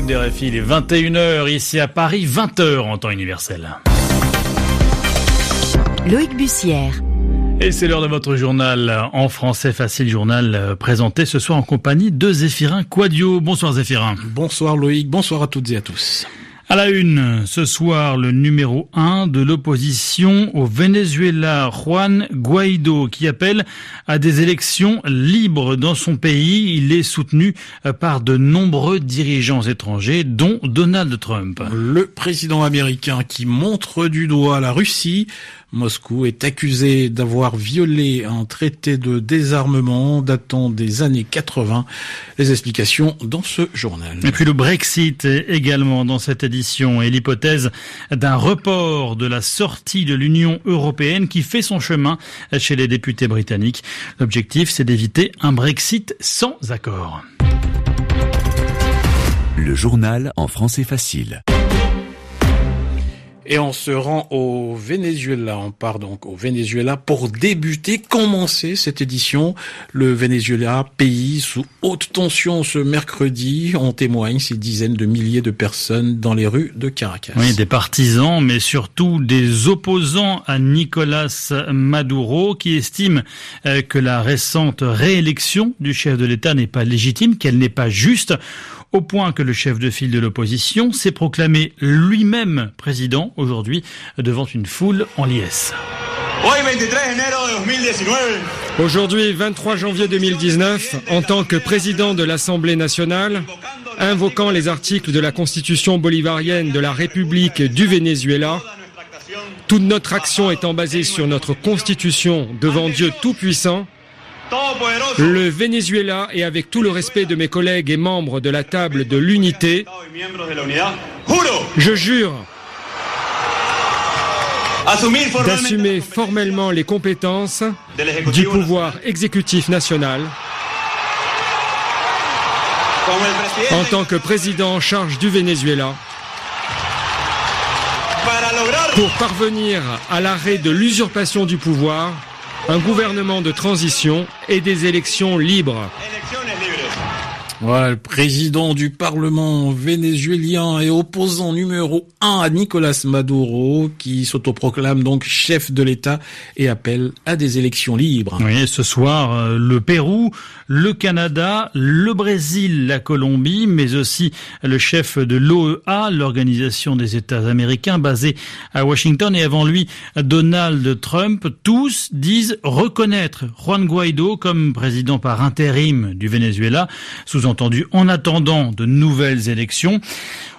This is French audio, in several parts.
l'écoute des RFI, il est 21h ici à Paris, 20h en temps universel. Loïc Bussière. Et c'est l'heure de votre journal en français facile, journal euh, présenté ce soir en compagnie de Zéphirin Quadio. Bonsoir Zéphirin. Bonsoir Loïc, bonsoir à toutes et à tous. À la une, ce soir, le numéro 1 de l'opposition au Venezuela, Juan Guaido, qui appelle à des élections libres dans son pays. Il est soutenu par de nombreux dirigeants étrangers, dont Donald Trump. Le président américain qui montre du doigt la Russie Moscou est accusé d'avoir violé un traité de désarmement datant des années 80. Les explications dans ce journal. Et puis le Brexit également dans cette édition et l'hypothèse d'un report de la sortie de l'Union européenne qui fait son chemin chez les députés britanniques. L'objectif, c'est d'éviter un Brexit sans accord. Le journal en français facile. Et on se rend au Venezuela. On part donc au Venezuela pour débuter, commencer cette édition. Le Venezuela, pays sous haute tension ce mercredi, on témoigne ces dizaines de milliers de personnes dans les rues de Caracas. Oui, des partisans, mais surtout des opposants à Nicolas Maduro qui estiment euh, que la récente réélection du chef de l'État n'est pas légitime, qu'elle n'est pas juste au point que le chef de file de l'opposition s'est proclamé lui-même président aujourd'hui devant une foule en liesse. Aujourd'hui, 23 janvier 2019, en tant que président de l'Assemblée nationale, invoquant les articles de la Constitution bolivarienne de la République du Venezuela, toute notre action étant basée sur notre Constitution devant Dieu Tout-Puissant, le Venezuela, et avec tout le respect de mes collègues et membres de la table de l'unité, je jure d'assumer formellement les compétences du pouvoir exécutif national. En tant que président en charge du Venezuela. Pour parvenir à l'arrêt de l'usurpation du pouvoir un gouvernement de transition et des élections libres. Voilà, le président du Parlement vénézuélien et opposant numéro un à Nicolas Maduro, qui s'autoproclame donc chef de l'État et appelle à des élections libres. Oui, ce soir, euh, le Pérou, le Canada, le Brésil, la Colombie, mais aussi le chef de l'OEA, l'Organisation des États américains, basée à Washington, et avant lui, Donald Trump, tous disent reconnaître Juan Guaido comme président par intérim du Venezuela, sous entendu en attendant de nouvelles élections.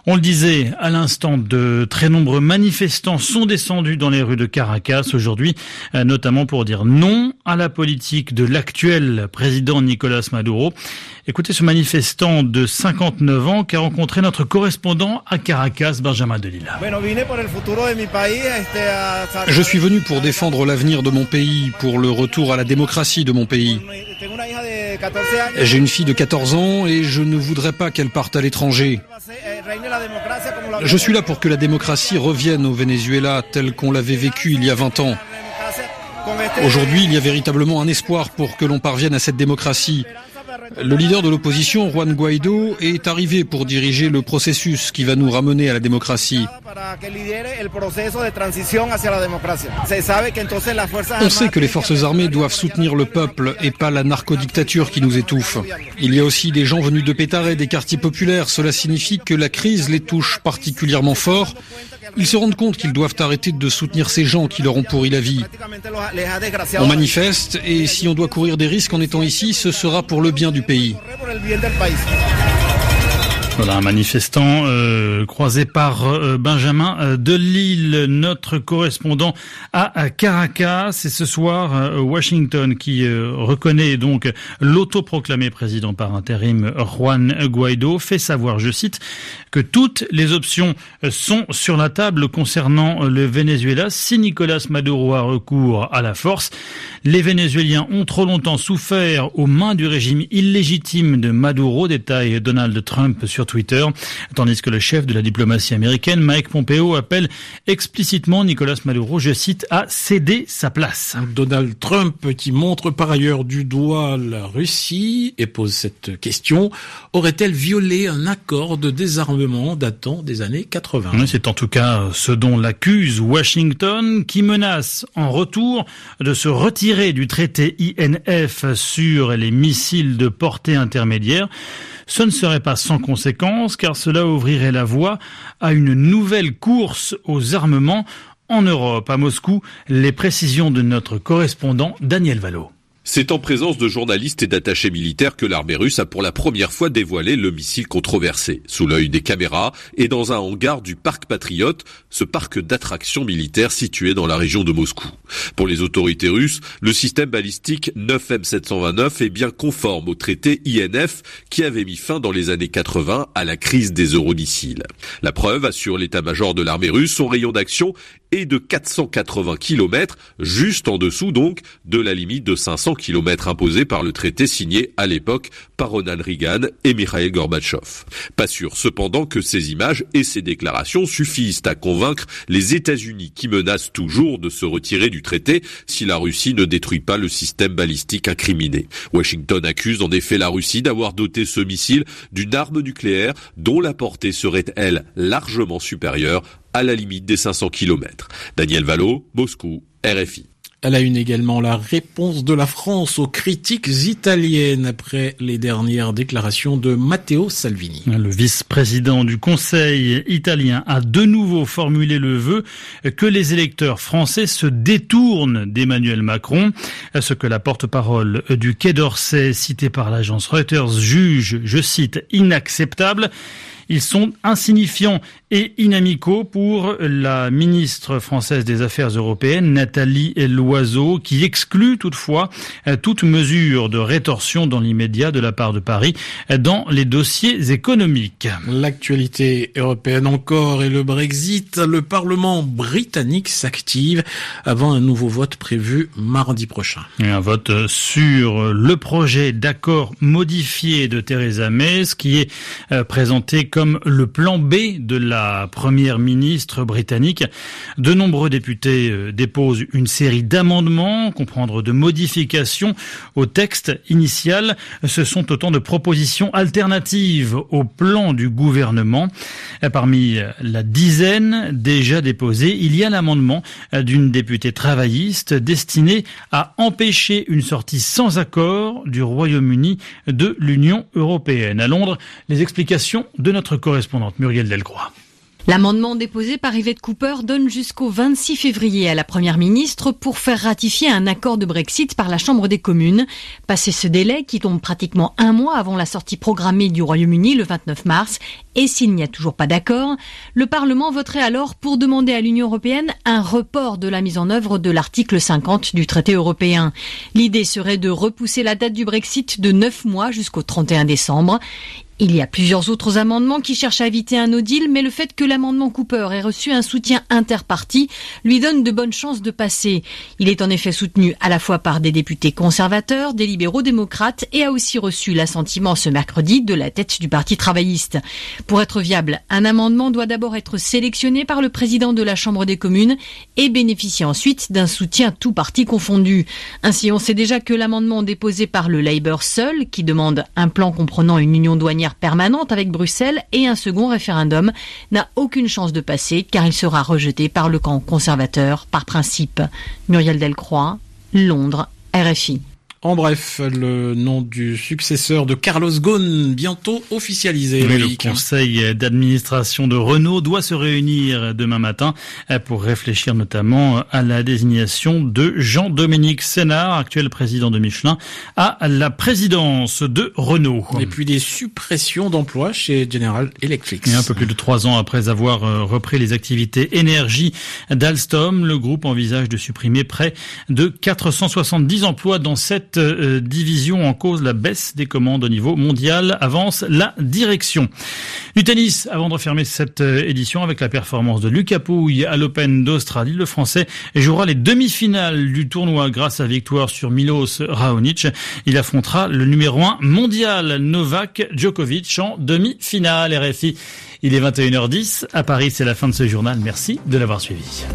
On le disait à l'instant, de très nombreux manifestants sont descendus dans les rues de Caracas aujourd'hui, euh, notamment pour dire non à la politique de l'actuel président Nicolas Maduro. Écoutez ce manifestant de 59 ans qui a rencontré notre correspondant à Caracas, Benjamin Delille. Je suis venu pour défendre l'avenir de mon pays, pour le retour à la démocratie de mon pays. J'ai une fille de 14 ans et je ne voudrais pas qu'elle parte à l'étranger. Je suis là pour que la démocratie revienne au Venezuela tel qu'on l'avait vécu il y a 20 ans. Aujourd'hui, il y a véritablement un espoir pour que l'on parvienne à cette démocratie. Le leader de l'opposition, Juan Guaido, est arrivé pour diriger le processus qui va nous ramener à la démocratie. On sait que les forces armées doivent soutenir le peuple et pas la narcodictature qui nous étouffe. Il y a aussi des gens venus de Pétare, des quartiers populaires. Cela signifie que la crise les touche particulièrement fort. Ils se rendent compte qu'ils doivent arrêter de soutenir ces gens qui leur ont pourri la vie. On manifeste et si on doit courir des risques en étant ici, ce sera pour le bien du pays. Voilà un manifestant euh, croisé par euh, Benjamin euh, de Lille, notre correspondant à, Caracas. Et ce soir, Washington qui reconnaît donc l'autoproclamé président par intérim Juan Guaido fait savoir, je cite, que toutes les options sont sur la table concernant le Venezuela. Si Nicolas Maduro a recours à la force, les Vénézuéliens ont trop longtemps souffert aux mains du régime illégitime de Maduro, détaille Donald Trump sur Twitter, tandis que le chef de la diplomatie américaine, Mike Pompeo, appelle explicitement Nicolas Maduro, je cite, à céder sa place. Donald Trump qui montre par ailleurs du doigt la Russie et pose cette question, aurait-elle violé un accord de désarmement datant des années 80 C'est en tout cas ce dont l'accuse Washington qui menace en retour de se retirer du traité INF sur les missiles de portée intermédiaire. Ce ne serait pas sans conséquence car cela ouvrirait la voie à une nouvelle course aux armements en Europe. À Moscou, les précisions de notre correspondant Daniel Valo. C'est en présence de journalistes et d'attachés militaires que l'armée russe a pour la première fois dévoilé le missile controversé, sous l'œil des caméras et dans un hangar du parc Patriote, ce parc d'attractions militaires situé dans la région de Moscou. Pour les autorités russes, le système balistique 9M729 est bien conforme au traité INF qui avait mis fin dans les années 80 à la crise des euromissiles. La preuve assure l'état-major de l'armée russe, son rayon d'action est de 480 km, juste en dessous donc de la limite de 500 km imposée par le traité signé à l'époque par Ronald Reagan et Mikhail Gorbatchev. Pas sûr cependant que ces images et ces déclarations suffisent à convaincre les États-Unis qui menacent toujours de se retirer du traité si la Russie ne détruit pas le système balistique incriminé. Washington accuse en effet la Russie d'avoir doté ce missile d'une arme nucléaire dont la portée serait elle largement supérieure à la limite des 500 km. Daniel Valo, Moscou, RFI. Elle a une également la réponse de la France aux critiques italiennes après les dernières déclarations de Matteo Salvini. Le vice-président du Conseil italien a de nouveau formulé le vœu que les électeurs français se détournent d'Emmanuel Macron, ce que la porte-parole du Quai d'Orsay cité par l'agence Reuters juge, je cite, inacceptable. Ils sont insignifiants et inamicaux pour la ministre française des Affaires européennes, Nathalie Loiseau, qui exclut toutefois toute mesure de rétorsion dans l'immédiat de la part de Paris dans les dossiers économiques. L'actualité européenne encore et le Brexit. Le Parlement britannique s'active avant un nouveau vote prévu mardi prochain. un vote sur le projet d'accord modifié de Theresa May, ce qui est euh, présenté comme comme le plan B de la première ministre britannique. De nombreux députés euh, déposent une série d'amendements, comprendre de modifications au texte initial. Ce sont autant de propositions alternatives au plan du gouvernement. Parmi la dizaine déjà déposées, il y a l'amendement d'une députée travailliste destiné à empêcher une sortie sans accord du Royaume-Uni de l'Union européenne. À Londres, les explications de notre correspondante Muriel Delcroix. L'amendement déposé par Yvette Cooper donne jusqu'au 26 février à la Première ministre pour faire ratifier un accord de Brexit par la Chambre des communes. Passé ce délai, qui tombe pratiquement un mois avant la sortie programmée du Royaume-Uni le 29 mars, et s'il n'y a toujours pas d'accord, le Parlement voterait alors pour demander à l'Union européenne un report de la mise en œuvre de l'article 50 du traité européen. L'idée serait de repousser la date du Brexit de 9 mois jusqu'au 31 décembre. Il y a plusieurs autres amendements qui cherchent à éviter un no deal, mais le fait que l'amendement Cooper ait reçu un soutien interparti lui donne de bonnes chances de passer. Il est en effet soutenu à la fois par des députés conservateurs, des libéraux démocrates et a aussi reçu l'assentiment ce mercredi de la tête du Parti travailliste. Pour être viable, un amendement doit d'abord être sélectionné par le président de la Chambre des communes et bénéficier ensuite d'un soutien tout parti confondu. Ainsi, on sait déjà que l'amendement déposé par le Labour seul, qui demande un plan comprenant une union douanière permanente avec Bruxelles et un second référendum n'a aucune chance de passer car il sera rejeté par le camp conservateur par principe. Muriel Delcroix, Londres, RFI. En bref, le nom du successeur de Carlos Ghosn bientôt officialisé. le conseil d'administration de Renault doit se réunir demain matin pour réfléchir notamment à la désignation de Jean-Dominique Sénard, actuel président de Michelin, à la présidence de Renault. Et puis des suppressions d'emplois chez General Electric. Et un peu plus de trois ans après avoir euh, repris les activités énergie d'Alstom, le groupe envisage de supprimer près de 470 emplois dans cette cette division en cause, la baisse des commandes au niveau mondial avance la direction. Du tennis, avant de refermer cette édition avec la performance de Lucas Pouille à l'Open d'Australie, le Français jouera les demi-finales du tournoi grâce à victoire sur Milos Raonic. Il affrontera le numéro 1 mondial Novak Djokovic en demi-finale RFI. Il est 21h10. À Paris, c'est la fin de ce journal. Merci de l'avoir suivi.